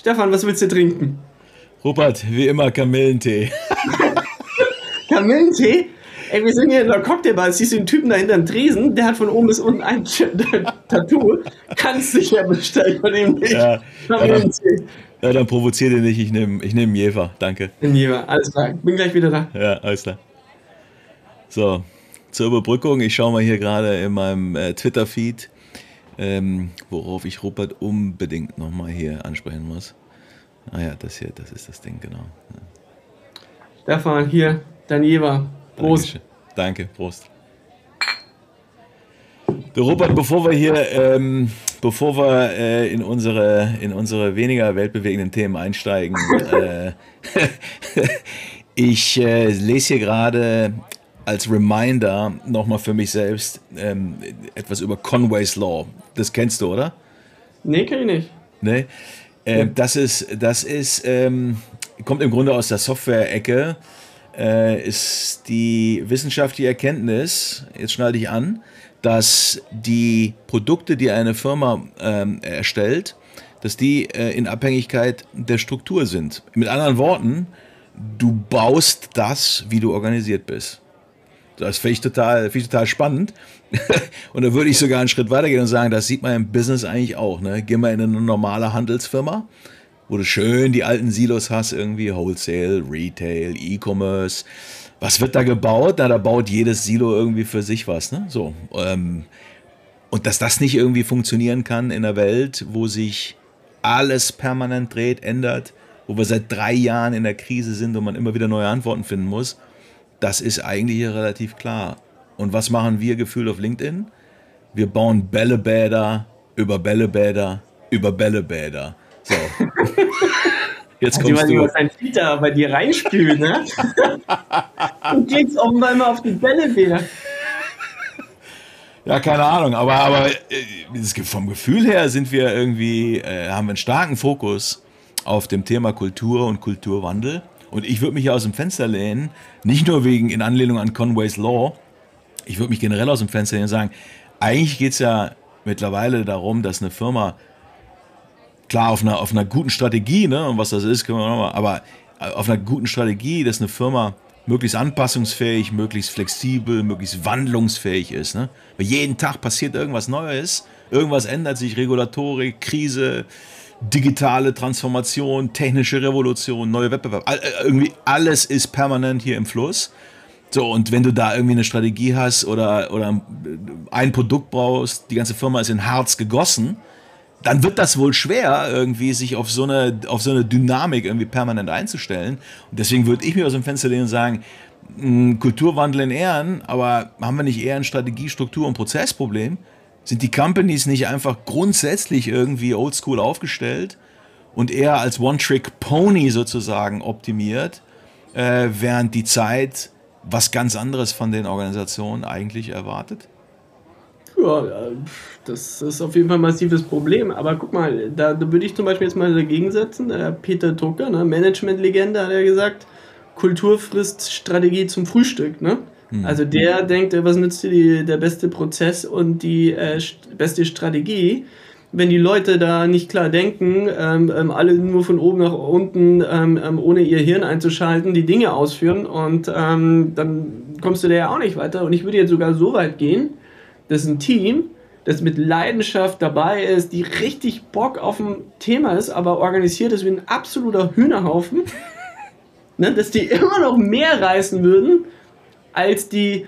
Stefan, was willst du trinken? Rupert, wie immer Kamillentee. Kamillentee? Ey, wir sind hier in der Cocktailbar. Siehst du den Typen da hinter dem Tresen? Der hat von oben bis unten ein Tattoo. Kannst dich ja bestellen von dem nicht. Ja, Kamillentee. Ja, dann provoziere den nicht. Ich nehme ich nehm Jever. Danke. Ein Jever. Alles klar. Bin gleich wieder da. Ja, alles klar. So, zur Überbrückung. Ich schaue mal hier gerade in meinem äh, Twitter-Feed, ähm, worauf ich Rupert unbedingt nochmal hier ansprechen muss. Ah ja, das hier, das ist das Ding, genau. Ja. Stefan, hier, Jever. Prost. Dankeschön. Danke, Prost. Du, Robert, bevor wir hier, ähm, bevor wir äh, in, unsere, in unsere weniger weltbewegenden Themen einsteigen, äh, ich äh, lese hier gerade als Reminder nochmal für mich selbst ähm, etwas über Conway's Law. Das kennst du, oder? Nee, kenn ich nicht. Nee? Ähm, das ist, das ist ähm, kommt im Grunde aus der Software-Ecke äh, ist die wissenschaftliche Erkenntnis, jetzt schneide ich an, dass die Produkte, die eine Firma ähm, erstellt, dass die äh, in Abhängigkeit der Struktur sind. Mit anderen Worten, du baust das, wie du organisiert bist. Das finde ich total, ich total spannend. und da würde ich sogar einen Schritt weitergehen und sagen, das sieht man im Business eigentlich auch. Ne? Geh mal in eine normale Handelsfirma wo du schön die alten Silos hast, irgendwie Wholesale, Retail, E-Commerce. Was wird da gebaut? Na, da baut jedes Silo irgendwie für sich was. Ne? So, ähm, und dass das nicht irgendwie funktionieren kann in einer Welt, wo sich alles permanent dreht, ändert, wo wir seit drei Jahren in der Krise sind und man immer wieder neue Antworten finden muss, das ist eigentlich relativ klar. Und was machen wir gefühlt auf LinkedIn? Wir bauen Bällebäder über Bällebäder über Bällebäder. So. Jetzt also kommst du. dein Filter bei dir reinspült, ne? du klickst offenbar immer auf die Bälle wieder. Ja, keine Ahnung, aber, aber äh, vom Gefühl her sind wir irgendwie, äh, haben wir einen starken Fokus auf dem Thema Kultur und Kulturwandel. Und ich würde mich hier aus dem Fenster lehnen, nicht nur wegen in Anlehnung an Conway's Law, ich würde mich generell aus dem Fenster lehnen und sagen, eigentlich geht es ja mittlerweile darum, dass eine Firma klar auf einer, auf einer guten Strategie, ne, und was das ist, können wir nochmal, aber auf einer guten Strategie, dass eine Firma möglichst anpassungsfähig, möglichst flexibel, möglichst wandlungsfähig ist. Ne? Weil jeden Tag passiert irgendwas Neues, irgendwas ändert sich, Regulatorik, Krise, digitale Transformation, technische Revolution, neue Wettbewerb. All, äh, irgendwie alles ist permanent hier im Fluss. So, und wenn du da irgendwie eine Strategie hast oder, oder ein Produkt brauchst, die ganze Firma ist in Harz gegossen, dann wird das wohl schwer, irgendwie sich auf so eine, auf so eine Dynamik irgendwie permanent einzustellen. Und deswegen würde ich mir aus dem Fenster lehnen und sagen, hm, Kulturwandel in Ehren, aber haben wir nicht eher ein Strategie, Struktur und Prozessproblem? Sind die Companies nicht einfach grundsätzlich irgendwie oldschool aufgestellt und eher als One-Trick-Pony sozusagen optimiert, äh, während die Zeit was ganz anderes von den Organisationen eigentlich erwartet? Ja, das ist auf jeden Fall ein massives Problem. Aber guck mal, da, da würde ich zum Beispiel jetzt mal dagegen setzen. Der Peter Drucker, ne, Management-Legende, hat ja gesagt, Kultur frisst Strategie zum Frühstück. Ne? Mhm. Also der denkt, was nützt dir der beste Prozess und die äh, beste Strategie, wenn die Leute da nicht klar denken, ähm, ähm, alle nur von oben nach unten, ähm, ähm ohne ihr Hirn einzuschalten, die Dinge ausführen und ähm, dann kommst du da ja auch nicht weiter. Und ich würde jetzt sogar so weit gehen, dass ein Team, das mit Leidenschaft dabei ist, die richtig Bock auf ein Thema ist, aber organisiert ist wie ein absoluter Hühnerhaufen, ne, dass die immer noch mehr reißen würden als die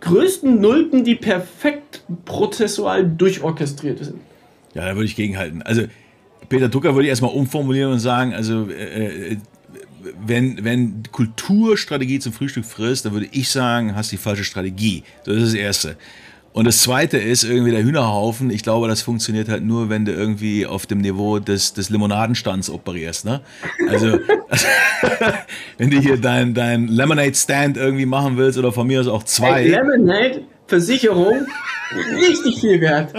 größten Nulpen, die perfekt prozessual durchorchestriert sind. Ja, da würde ich gegenhalten. Also Peter Drucker würde ich erstmal umformulieren und sagen, also äh, äh, wenn, wenn Kulturstrategie zum Frühstück frisst, dann würde ich sagen, hast die falsche Strategie. das ist das Erste. Und das zweite ist irgendwie der Hühnerhaufen. Ich glaube, das funktioniert halt nur, wenn du irgendwie auf dem Niveau des, des Limonadenstands operierst. Ne? Also, wenn du hier dein, dein Lemonade-Stand irgendwie machen willst oder von mir aus auch zwei. Hey, Lemonade, Versicherung, richtig viel wert.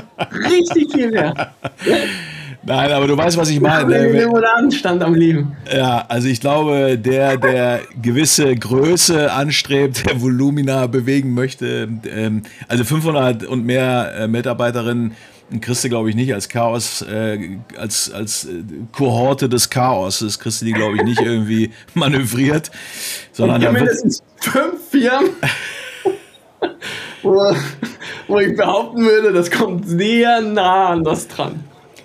Richtig viel wert. Nein, aber du weißt, was ich meine. Der stand am Leben. Ja, also ich glaube, der, der gewisse Größe anstrebt, der Volumina bewegen möchte, ähm, also 500 und mehr äh, Mitarbeiterinnen, kriegst du, glaube ich, nicht als Chaos, äh, als, als äh, Kohorte des Chaos. Das kriegst du die, glaube ich, nicht irgendwie manövriert, sondern Ich da habe wird, mindestens fünf Firmen, wo, wo ich behaupten würde, das kommt sehr nah an das dran.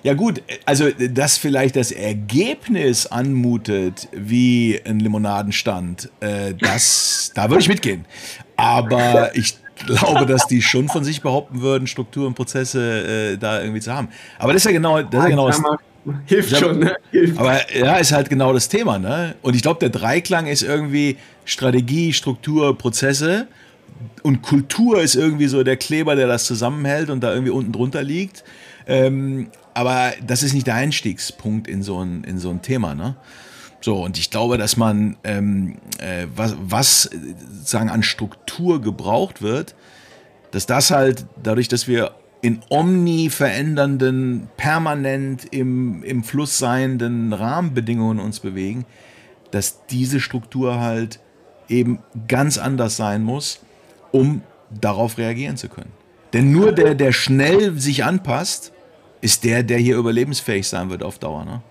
Ja gut, also dass vielleicht das Ergebnis anmutet wie ein Limonadenstand, äh, das, da würde ich mitgehen. Aber ich glaube, dass die schon von sich behaupten würden, Strukturen, Prozesse äh, da irgendwie zu haben. Aber das ist ja genau, das ist ja genau das, Hilft schon, ne? Hilft. aber ja, ist halt genau das Thema, ne? Und ich glaube, der Dreiklang ist irgendwie Strategie, Struktur, Prozesse. Und Kultur ist irgendwie so der Kleber, der das zusammenhält und da irgendwie unten drunter liegt. Ähm, aber das ist nicht der Einstiegspunkt in so ein, in so ein Thema, ne? So, und ich glaube, dass man, ähm, äh, was, was äh, sozusagen an Struktur gebraucht wird, dass das halt dadurch, dass wir in omni verändernden, permanent im, im Fluss seienden Rahmenbedingungen uns bewegen, dass diese Struktur halt eben ganz anders sein muss, um darauf reagieren zu können. Denn nur der, der schnell sich anpasst, ist der, der hier überlebensfähig sein wird auf Dauer. Ne?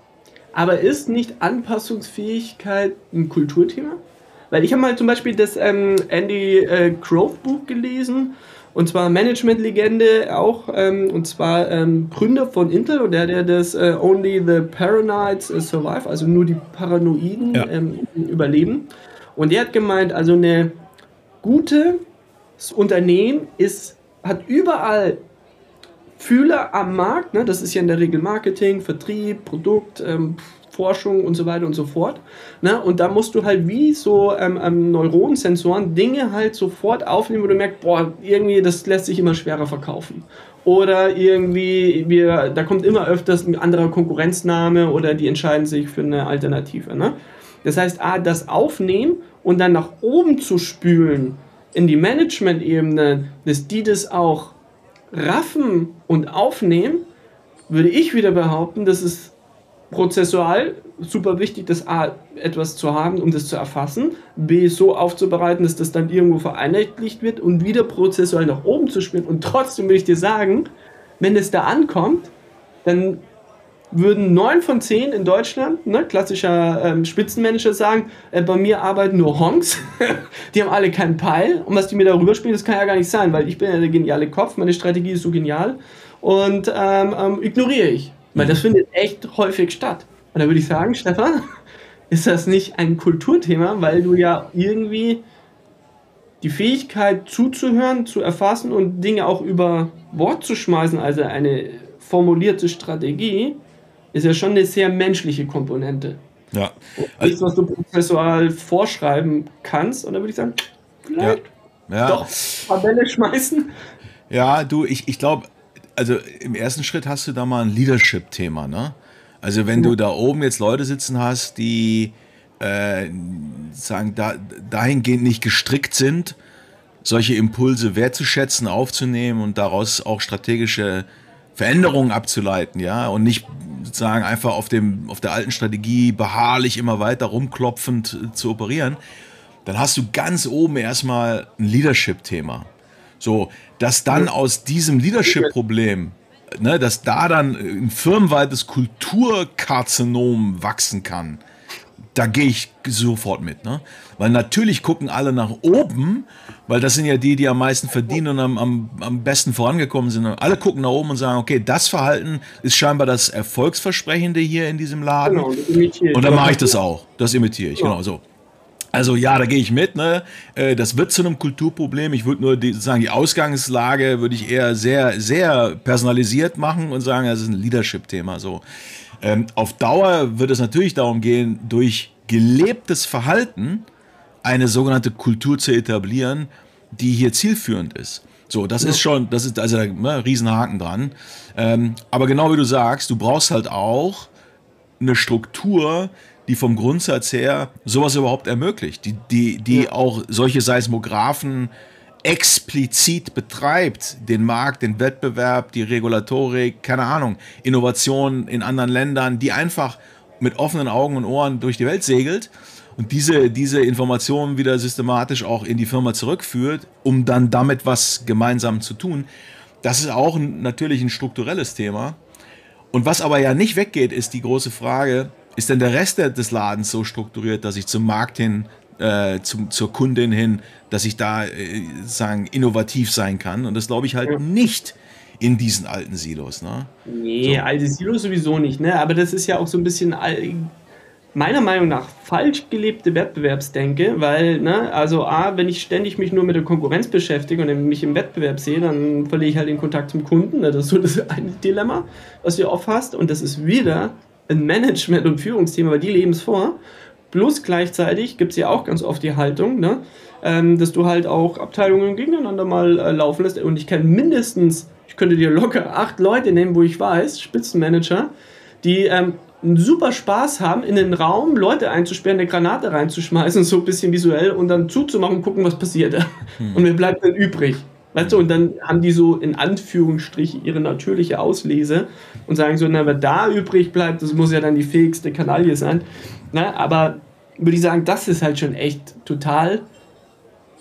Aber ist nicht Anpassungsfähigkeit ein Kulturthema? Weil ich habe mal zum Beispiel das ähm, Andy äh, Grove Buch gelesen und zwar Management-Legende auch ähm, und zwar ähm, Gründer von Intel und der der das äh, Only the Paranoids äh, Survive, also nur die Paranoiden Ja. ähm, überleben. Und der hat gemeint, also eine gute Unternehmen ist hat überall Fühler am Markt, ne, das ist ja in der Regel Marketing, Vertrieb, Produkt, ähm, Forschung und so weiter und so fort. Ne, und da musst du halt wie so ähm, ähm, Neuronensensoren Dinge halt sofort aufnehmen, wo du merkst, boah, irgendwie, das lässt sich immer schwerer verkaufen. Oder irgendwie, wir, da kommt immer öfters ein anderer Konkurrenzname oder die entscheiden sich für eine Alternative. Ne? Das heißt, A, das aufnehmen und dann nach oben zu spülen in die Management-Ebene, dass die das auch raffen und aufnehmen, würde ich wieder behaupten, dass es prozessual super wichtig, das A, etwas zu haben, um das zu erfassen, B, so aufzubereiten, dass das dann irgendwo vereinheitlicht wird und wieder prozessual nach oben zu spielen. Und trotzdem will ich dir sagen, wenn es da ankommt, dann würden neun von zehn in Deutschland, ne, klassischer ähm, Spitzenmanager sagen, äh, bei mir arbeiten nur Honks, die haben alle keinen Peil. Und was die mir darüber spielen, das kann ja gar nicht sein, weil ich bin ja der geniale Kopf, meine Strategie ist so genial. Und ähm, ähm, ignoriere ich, weil das findet echt häufig statt. Und da würde ich sagen, Stefan, ist das nicht ein Kulturthema, weil du ja irgendwie die Fähigkeit zuzuhören, zu erfassen und Dinge auch über Bord zu schmeißen, also eine formulierte Strategie, ist ja schon eine sehr menschliche Komponente. Ja. Nichts, was du prozessual vorschreiben kannst. Und da würde ich sagen, vielleicht ja. doch ein paar Bälle schmeißen. Ja, du, ich, ich glaube, also im ersten Schritt hast du da mal ein Leadership-Thema, ne? Also wenn du da oben jetzt Leute sitzen hast, die äh, sagen, da, dahingehend nicht gestrickt sind, solche Impulse wertzuschätzen, aufzunehmen und daraus auch strategische Veränderungen abzuleiten, ja, und nicht sozusagen einfach auf, dem, auf der alten Strategie beharrlich immer weiter rumklopfend äh, zu operieren, dann hast du ganz oben erstmal ein Leadership-Thema. So, dass dann aus diesem Leadership-Problem, ne, dass da dann ein firmenweites Kulturkarzinom wachsen kann, da gehe ich sofort mit. Ne? Weil natürlich gucken alle nach oben, weil das sind ja die, die am meisten verdienen und am, am, am besten vorangekommen sind. Alle gucken nach oben und sagen, okay, das Verhalten ist scheinbar das Erfolgsversprechende hier in diesem Laden. Genau. Und dann mache ich das auch. Das imitiere ich, Ja. genau so. Also ja, da gehe ich mit. Ne? Äh, Das wird zu einem Kulturproblem. Ich würde nur die, sozusagen die Ausgangslage würde ich eher sehr, sehr personalisiert machen und sagen, das ist ein Leadership-Thema. So. Ähm, auf Dauer wird es natürlich darum gehen, durch gelebtes Verhalten eine sogenannte Kultur zu etablieren, die hier zielführend ist. So, das ist schon, das ist also ein ne, Riesenhaken dran. Ähm, aber genau wie du sagst, du brauchst halt auch eine Struktur, die vom Grundsatz her sowas überhaupt ermöglicht, die, die, die auch solche Seismographen explizit betreibt, den Markt, den Wettbewerb, die Regulatorik, keine Ahnung, Innovationen in anderen Ländern, die einfach mit offenen Augen und Ohren durch die Welt segelt und diese, diese Informationen wieder systematisch auch in die Firma zurückführt, um dann damit was gemeinsam zu tun. Das ist auch natürlich ein strukturelles Thema. Und was aber ja nicht weggeht, ist die große Frage, ist denn der Rest des Ladens so strukturiert, dass ich zum Markt hin, äh, zum, zur Kundin hin, dass ich da äh, sagen, innovativ sein kann? Und das glaube ich halt ja. nicht in diesen alten Silos. Ne? Nee, so. alte Silos sowieso nicht. Ne? Aber das ist ja auch so ein bisschen meiner Meinung nach falsch gelebte Wettbewerbsdenke, weil, ne, also A, wenn ich ständig mich nur mit der Konkurrenz beschäftige und mich im Wettbewerb sehe, dann verliere ich halt den Kontakt zum Kunden. Ne? Das ist so das eine Dilemma, was du oft hast. Und das ist wieder ein Management- und Führungsthema, weil die leben es vor. Plus gleichzeitig gibt es ja auch ganz oft die Haltung, ne, ähm, dass du halt auch Abteilungen gegeneinander mal äh, laufen lässt. Und ich kenne mindestens könnte dir locker acht Leute nehmen, wo ich weiß, Spitzenmanager, die ähm, einen super Spaß haben, in den Raum Leute einzusperren, eine Granate reinzuschmeißen, so ein bisschen visuell und dann zuzumachen und gucken, was passiert. Hm. Und wer bleibt dann übrig? Weißt du, und dann haben die so in Anführungsstrichen ihre natürliche Auslese und sagen so, na, wer da übrig bleibt, das muss ja dann die fähigste Kanaille sein. Na, aber würde ich sagen, das ist halt schon echt total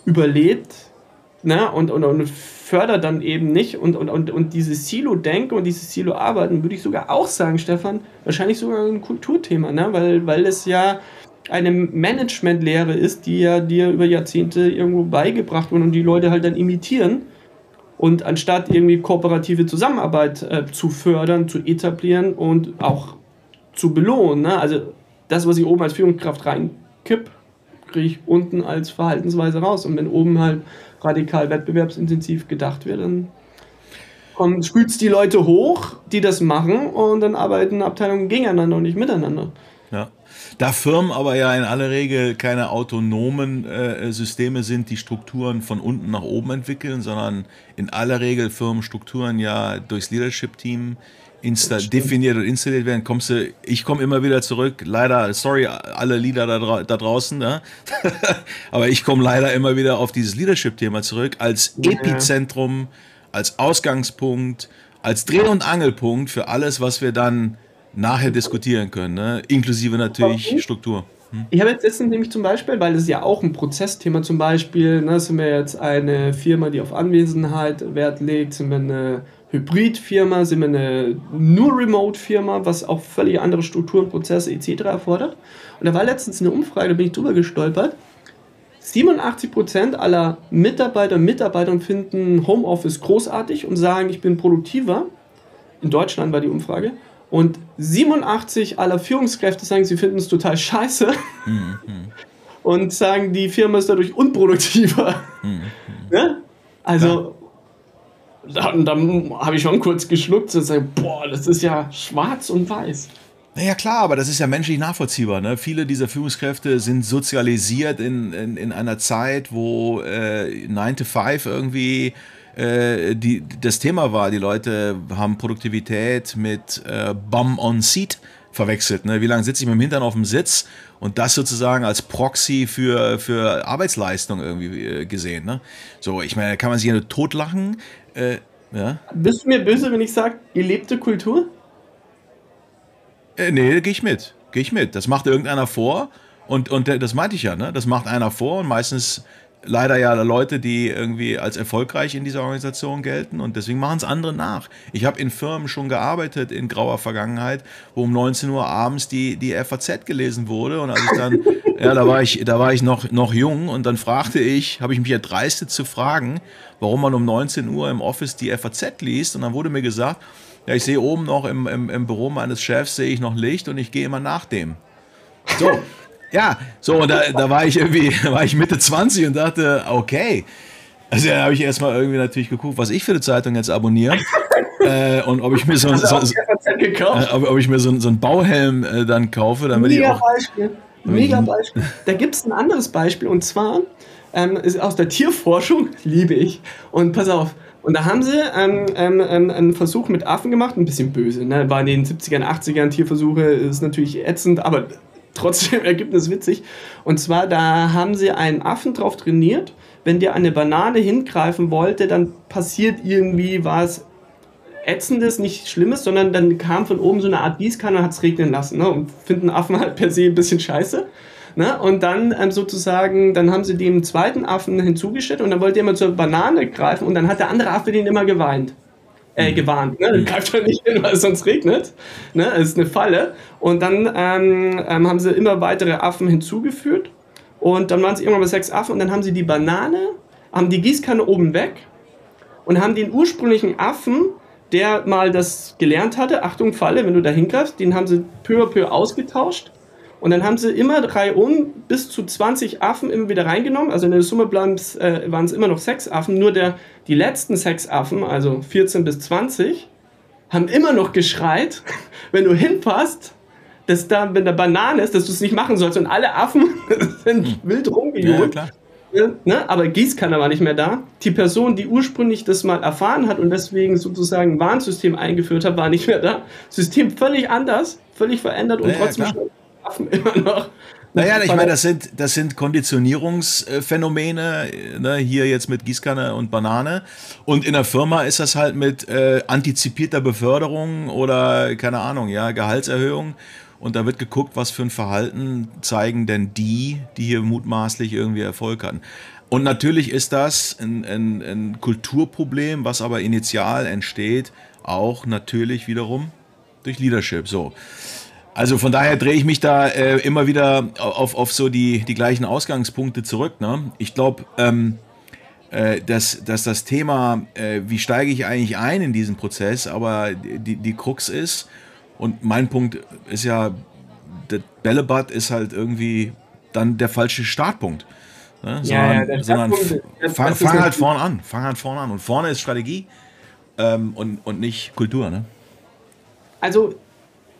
überlebt ne? und, und, und fördert dann eben nicht. Und, und, und, und dieses Silo-Denken und dieses Silo-Arbeiten würde ich sogar auch sagen, Stefan, wahrscheinlich sogar ein Kulturthema, ne? weil, weil es ja eine Managementlehre ist, die ja dir über Jahrzehnte irgendwo beigebracht wurde und die Leute halt dann imitieren. Und anstatt irgendwie kooperative Zusammenarbeit äh, zu fördern, zu etablieren und auch zu belohnen, ne? also das, was ich oben als Führungskraft reinkipp, kriege ich unten als Verhaltensweise raus. Und wenn oben halt radikal wettbewerbsintensiv gedacht wird, dann spült es die Leute hoch, die das machen und dann arbeiten Abteilungen gegeneinander und nicht miteinander. Ja. Da Firmen aber ja in aller Regel keine autonomen äh, Systeme sind, die Strukturen von unten nach oben entwickeln, sondern in aller Regel Firmenstrukturen ja durchs Leadership-Team definiert und installiert werden, kommst du, ich komme immer wieder zurück, leider, sorry, alle Lieder da, da draußen, ne? aber ich komme leider immer wieder auf dieses Leadership-Thema zurück, als. Epizentrum, als Ausgangspunkt, als Dreh- und Angelpunkt für alles, was wir dann nachher diskutieren können, ne? inklusive natürlich okay. Struktur. Hm? Ich habe jetzt letztens nämlich zum Beispiel, weil es ja auch ein Prozessthema zum Beispiel, ne, sind wir jetzt eine Firma, die auf Anwesenheit Wert legt, sind wir eine Hybrid-Firma, sind wir eine nur Remote-Firma, was auch völlig andere Strukturen, Prozesse etc. erfordert. Und da war letztens eine Umfrage, da bin ich drüber gestolpert. 87% aller Mitarbeiter und Mitarbeiterinnen finden Homeoffice großartig und sagen, ich bin produktiver. In Deutschland war die Umfrage. Und 87 aller Führungskräfte sagen, sie finden es total scheiße. Mhm. Und sagen, die Firma ist dadurch unproduktiver. Mhm. Ja? Also, dann, dann habe ich schon kurz geschluckt und gesagt, boah, das ist ja schwarz und weiß. Naja, klar, aber das ist ja menschlich nachvollziehbar. Ne? Viele dieser Führungskräfte sind sozialisiert in, in, in einer Zeit, wo äh, 9 to 5 irgendwie äh, die, das Thema war. Die Leute haben Produktivität mit äh, Bum on Seat verwechselt. Ne? Wie lange sitze ich mit dem Hintern auf dem Sitz und das sozusagen als Proxy für, für Arbeitsleistung irgendwie äh, gesehen. Ne? So, ich meine, kann man sich ja nur totlachen. Äh, ja? Bist du mir böse, wenn ich sage, gelebte Kultur? Äh, nee, gehe ich mit. Gehe ich mit. Das macht irgendeiner vor. Und, und das meinte ich ja, ne? Das macht einer vor und meistens leider ja Leute, die irgendwie als erfolgreich in dieser Organisation gelten und deswegen machen es andere nach. Ich habe in Firmen schon gearbeitet in grauer Vergangenheit, wo um 19 Uhr abends die, die FAZ gelesen wurde und als ich dann, ja, da war ich, da war ich noch, noch jung und dann fragte ich, habe ich mich erdreistet zu fragen, warum man um 19 Uhr im Office die FAZ liest und dann wurde mir gesagt, ja, ich sehe oben noch im, im, im Büro meines Chefs sehe ich noch Licht und ich gehe immer nach dem. So, ja, so, und da, da war ich irgendwie, da war ich Mitte 20 und dachte, okay. Also da habe ich erstmal irgendwie natürlich geguckt, was ich für eine Zeitung jetzt abonniere. äh, und ob ich mir so, so, so äh, ob, ob, ich mir so, so einen Bauhelm äh, dann kaufe, damit Mega ich auch. Beispiel. Mega Beispiel. Da gibt es ein anderes Beispiel und zwar ähm, ist aus der Tierforschung, liebe ich. Und pass auf, und da haben sie ähm, ähm, ähm, einen Versuch mit Affen gemacht, ein bisschen böse. Ne? War in den 70ern, 80ern Tierversuche, ist natürlich ätzend, aber trotzdem Ergebnis witzig. Und zwar, da haben sie einen Affen drauf trainiert, wenn der eine Banane hingreifen wollte, dann passiert irgendwie was Ätzendes, nicht Schlimmes, sondern dann kam von oben so eine Art Gießkanne und hat es regnen lassen. Ne? Und finden Affen halt per se ein bisschen scheiße. Ne? Und dann ähm, sozusagen, dann haben sie dem zweiten Affen hinzugestellt und dann wollte er immer zur Banane greifen und dann hat der andere Affe den immer geweint. Äh, gewarnt. Ne? Greift doch nicht hin, weil es sonst regnet. Ne? Das ist eine Falle. Und dann ähm, ähm, haben sie immer weitere Affen hinzugefügt. Und dann waren es irgendwann bei sechs Affen. Und dann haben sie die Banane, haben die Gießkanne oben weg und haben den ursprünglichen Affen, der mal das gelernt hatte, Achtung, Falle, wenn du da hingreifst, den haben sie peu à peu ausgetauscht. Und dann haben sie immer drei um bis zu 20 Affen immer wieder reingenommen. Also in der Summe äh, waren es immer noch sechs Affen. Nur der, die letzten sechs Affen, also 14 bis 20, haben immer noch geschreit, wenn du hinpasst, dass da, wenn da Banane ist, dass du es nicht machen sollst. Und alle Affen sind hm. wild rumgejohlt. Ja, Ne? Aber Gießkanne war nicht mehr da. Die Person, die ursprünglich das mal erfahren hat und deswegen sozusagen ein Warnsystem eingeführt hat, war nicht mehr da. System völlig anders, völlig verändert und ja, trotzdem ja, Affen immer noch. Naja, ich meine, das sind, das sind Konditionierungsphänomene, ne, hier jetzt mit Gießkanne und Banane. Und in der Firma ist das halt mit äh, antizipierter Beförderung oder, keine Ahnung, ja, Gehaltserhöhung. Und da wird geguckt, was für ein Verhalten zeigen denn die, die hier mutmaßlich irgendwie Erfolg hatten. Und natürlich ist das ein, ein, ein Kulturproblem, was aber initial entsteht, auch natürlich wiederum durch Leadership. So. Also von daher drehe ich mich da äh, immer wieder auf, auf so die, die gleichen Ausgangspunkte zurück. Ne? Ich glaube, ähm, äh, dass, dass das Thema, äh, wie steige ich eigentlich ein in diesen Prozess, aber die, die Krux ist, und mein Punkt ist ja, der Bällebad ist halt irgendwie dann der falsche Startpunkt. Ne? Sondern, ja, sondern fang, fang halt vorne an. Fang halt vorne an. Und vorne ist Strategie ähm, und, und nicht Kultur. Ne? Also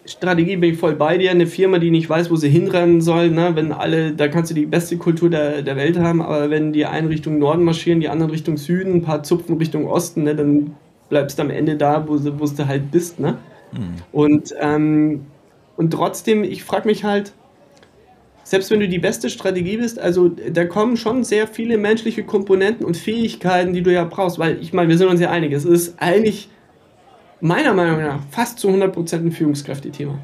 Strategie bin ich voll bei dir. Eine Firma, die nicht weiß, wo sie hinrennen soll, ne? wenn alle, da kannst du die beste Kultur der, der Welt haben, aber wenn die einen Richtung Norden marschieren, die anderen Richtung Süden, ein paar Zupfen Richtung Osten, ne? dann bleibst du am Ende da, wo, wo du halt bist. Ne? Mhm. Und, ähm, und trotzdem, ich frage mich halt, selbst wenn du die beste Strategie bist, also da kommen schon sehr viele menschliche Komponenten und Fähigkeiten, die du ja brauchst, weil ich meine, wir sind uns ja einig, es ist eigentlich meiner Meinung nach fast zu 100% ein Führungskräfte-Thema.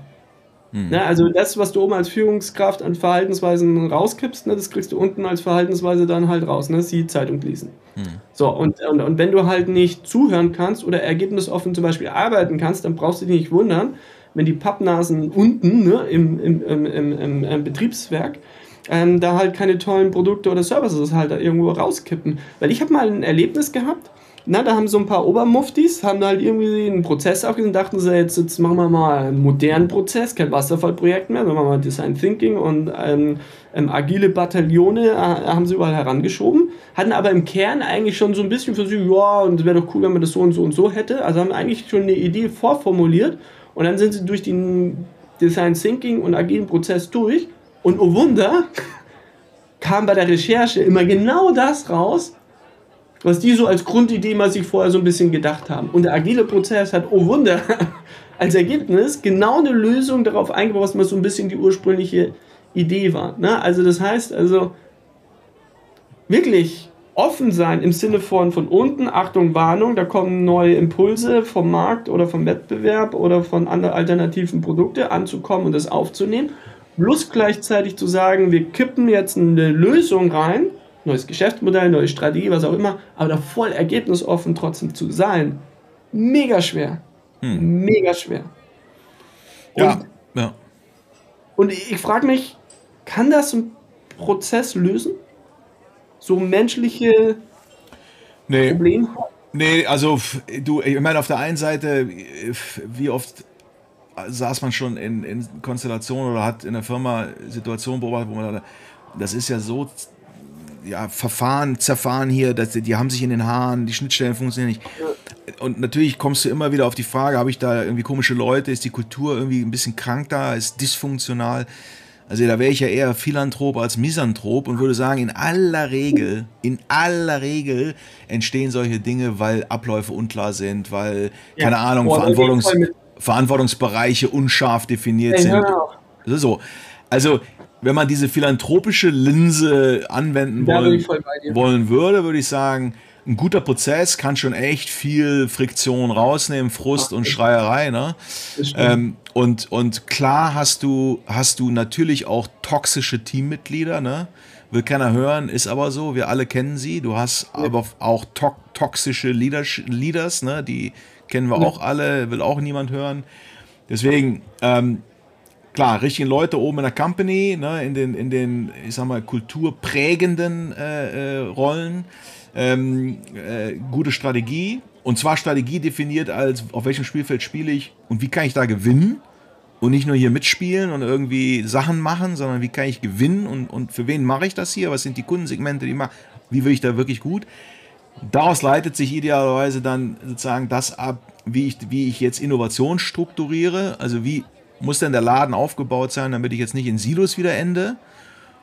Mhm. Ne, also das, was du oben als Führungskraft an Verhaltensweisen rauskippst, ne, das kriegst du unten als Verhaltensweise dann halt raus. Ne? Sie Zeitung lesen. Mhm. So, und, und, und wenn du halt nicht zuhören kannst oder ergebnisoffen zum Beispiel arbeiten kannst, dann brauchst du dich nicht wundern, wenn die Pappnasen unten ne, im, im, im, im, im Betriebswerk ähm, da halt keine tollen Produkte oder Services halt da irgendwo rauskippen. Weil ich habe mal ein Erlebnis gehabt, na, da haben so ein paar Obermuftis, haben halt irgendwie einen Prozess und dachten sie, jetzt, jetzt machen wir mal einen modernen Prozess, kein Wasserfallprojekt mehr, sondern machen wir mal Design Thinking und ähm, ähm, agile Bataillone äh, haben sie überall herangeschoben, hatten aber im Kern eigentlich schon so ein bisschen versucht, ja, und es wäre doch cool, wenn man das so und so und so hätte, also haben eigentlich schon eine Idee vorformuliert und dann sind sie durch den Design Thinking und agilen Prozess durch und oh Wunder, kam bei der Recherche immer genau das raus, was die so als Grundidee mal sich vorher so ein bisschen gedacht haben. Und der agile Prozess hat, oh Wunder, als Ergebnis genau eine Lösung darauf eingebaut, was so ein bisschen die ursprüngliche Idee war. Ne? Also das heißt, also wirklich offen sein im Sinne von von unten, Achtung, Warnung, da kommen neue Impulse vom Markt oder vom Wettbewerb oder von anderen alternativen Produkten anzukommen und das aufzunehmen. Plus gleichzeitig zu sagen, wir kippen jetzt eine Lösung rein, neues Geschäftsmodell, neue Strategie, was auch immer, aber da voll ergebnisoffen trotzdem zu sein, mega schwer. Hm. Mega schwer. Und, ja, ja. Und ich frage mich, kann das ein Prozess lösen? So menschliche nee. Probleme? Nee, also du, ich meine, auf der einen Seite, wie oft saß man schon in, in Konstellationen oder hat in der Firma Situationen beobachtet, wo man da, das ist ja so ja, Verfahren zerfahren hier, das, die haben sich in den Haaren, die Schnittstellen funktionieren nicht. Und natürlich kommst du immer wieder auf die Frage, habe ich da irgendwie komische Leute, ist die Kultur irgendwie ein bisschen krank da, ist dysfunktional? Also da wäre ich ja eher Philanthrop als Misanthrop und würde sagen, in aller Regel, in aller Regel entstehen solche Dinge, weil Abläufe unklar sind, weil, ja, keine Ahnung, Verantwortungs Verantwortungsbereiche unscharf definiert ja, sind. Ja. So. Also wenn man diese philanthropische Linse anwenden wollen, wollen würde, würde ich sagen, ein guter Prozess kann schon echt viel Friktion rausnehmen, Frust Ach, und Schreierei. Ne? Ähm, und, und klar hast du, hast du natürlich auch toxische Teammitglieder, ne? Will keiner hören, ist aber so, wir alle kennen sie. Du hast ja. aber auch to toxische Leaders, Leaders, ne? die kennen wir auch alle, will auch niemand hören. Deswegen, ähm, klar, richtigen Leute oben in der Company, ne, in den, in den, ich sag mal, kulturprägenden äh, äh, Rollen, ähm, äh, gute Strategie. Und zwar Strategie definiert als, auf welchem Spielfeld spiele ich und wie kann ich da gewinnen und nicht nur hier mitspielen und irgendwie Sachen machen, sondern wie kann ich gewinnen und, und für wen mache ich das hier? Was sind die Kundensegmente, die ich mache? Wie will ich da wirklich gut? Daraus leitet sich idealerweise dann sozusagen das ab, wie ich, wie ich jetzt Innovation strukturiere. Also wie muss denn der Laden aufgebaut sein, damit ich jetzt nicht in Silos wieder ende?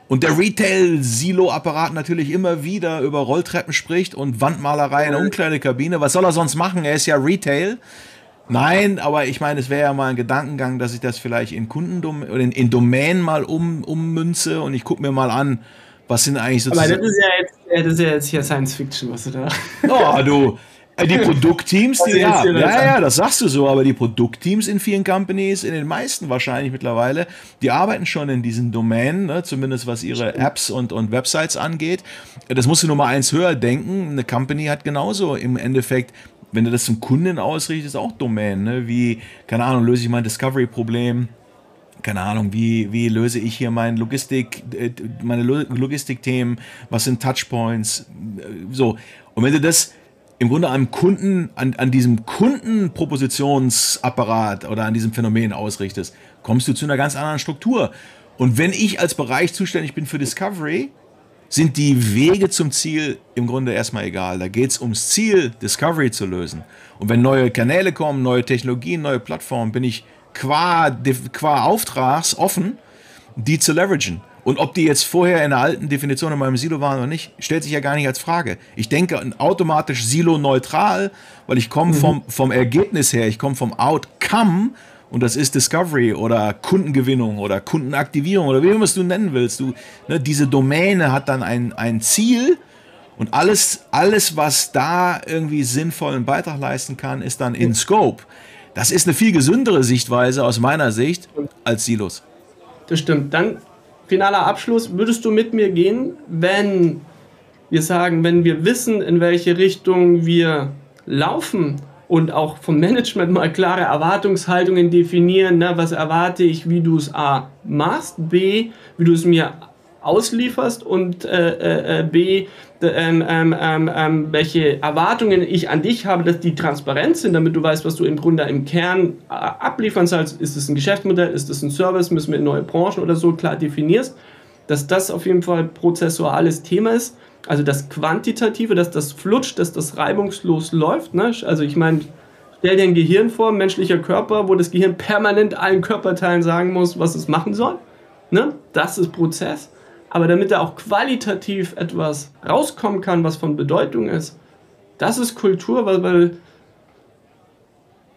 Und der Retail-Silo-Apparat natürlich immer wieder über Rolltreppen spricht und Wandmalerei in der Umkleidekabine. Was soll er sonst machen? Er ist ja Retail. Nein, aber ich meine, es wäre ja mal ein Gedankengang, dass ich das vielleicht in Kundendom oder in, in Domain mal um, ummünze und ich gucke mir mal an, was sind eigentlich sozusagen. Aber das ist ja jetzt, das ist ja jetzt hier Science Fiction, was du da. Oh, du. Äh, die Produktteams, die, ja, ja, ja, das sagst du so, aber die Produktteams in vielen Companies, in den meisten wahrscheinlich mittlerweile, die arbeiten schon in diesen Domänen, ne, zumindest was ihre Apps und, und Websites angeht. Das musst du nur mal eins höher denken. Eine Company hat genauso im Endeffekt wenn du das zum Kunden ausrichtest, auch Domain, ne? wie, keine Ahnung, löse ich mein Discovery-Problem, keine Ahnung, wie, wie löse ich hier mein Logistik, äh, meine Logistikthemen, was sind Touchpoints, äh, so. Und wenn du das im Grunde am Kunden, an, an diesem Kundenpropositionsapparat oder an diesem Phänomen ausrichtest, kommst du zu einer ganz anderen Struktur. Und wenn ich als Bereich zuständig bin für Discovery, sind die Wege zum Ziel im Grunde erstmal egal. Da geht es ums Ziel, Discovery zu lösen. Und wenn neue Kanäle kommen, neue Technologien, neue Plattformen, bin ich qua, qua Auftrags offen, die zu leveragen. Und ob die jetzt vorher in der alten Definition in meinem Silo waren oder nicht, stellt sich ja gar nicht als Frage. Ich denke automatisch Silo-neutral, weil ich komme mhm. vom, vom Ergebnis her, ich komme vom Outcome und das ist Discovery oder Kundengewinnung oder Kundenaktivierung oder wie immer du nennen willst. Du, ne, diese Domäne hat dann ein, ein Ziel und alles, alles, was da irgendwie sinnvollen Beitrag leisten kann, ist dann in Scope. Das ist eine viel gesündere Sichtweise aus meiner Sicht als Silos. Das stimmt. Dann finaler Abschluss. Würdest du mit mir gehen, wenn wir sagen, wenn wir wissen, in welche Richtung wir laufen, und auch vom Management mal klare Erwartungshaltungen definieren. Ne? Was erwarte ich, wie du es A machst, B, wie du es mir auslieferst und äh, äh, B, ähm, ähm, ähm, ähm, welche Erwartungen ich an dich habe, dass die transparent sind, damit du weißt, was du im Grunde im Kern äh, abliefern sollst. Ist es ein Geschäftsmodell, ist es ein Service, müssen wir in neue Branchen oder so klar definierst, dass das auf jeden Fall prozessuales Thema ist also das Quantitative, dass das flutscht, dass das reibungslos läuft. Ne? Also ich meine, stell dir ein Gehirn vor, menschlicher Körper, wo das Gehirn permanent allen Körperteilen sagen muss, was es machen soll. Ne? Das ist Prozess. Aber damit da auch qualitativ etwas rauskommen kann, was von Bedeutung ist, das ist Kultur, weil, weil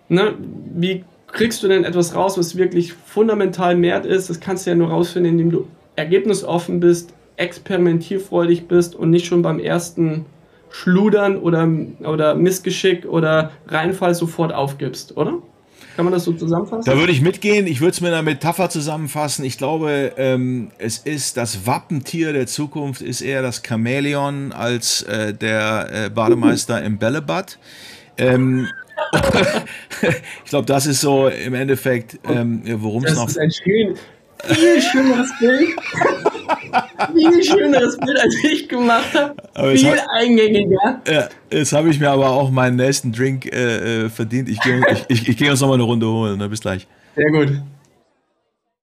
ne, wie kriegst du denn etwas raus, was wirklich fundamental wert ist? Das kannst du ja nur rausfinden, indem du ergebnisoffen bist, experimentierfreudig bist und nicht schon beim ersten Schludern oder, oder Missgeschick oder Reinfall sofort aufgibst, oder? Kann man das so zusammenfassen? Da würde ich mitgehen. Ich würde es mit einer Metapher zusammenfassen. Ich glaube, ähm, es ist das Wappentier der Zukunft ist eher das Chamäleon als äh, der äh, Bademeister im Bällebad. Ähm, ich glaube, das ist so im Endeffekt, ähm, worum es noch. Das ist ein schön, viel schöneres Bild. viel schöneres Bild, als ich gemacht habe. Viel hat, eingängiger. Ja, jetzt habe ich mir aber auch meinen nächsten Drink äh, äh verdient. Ich gehe ich, ich, ich geh uns nochmal eine Runde holen. Ne? Bis gleich. Sehr gut.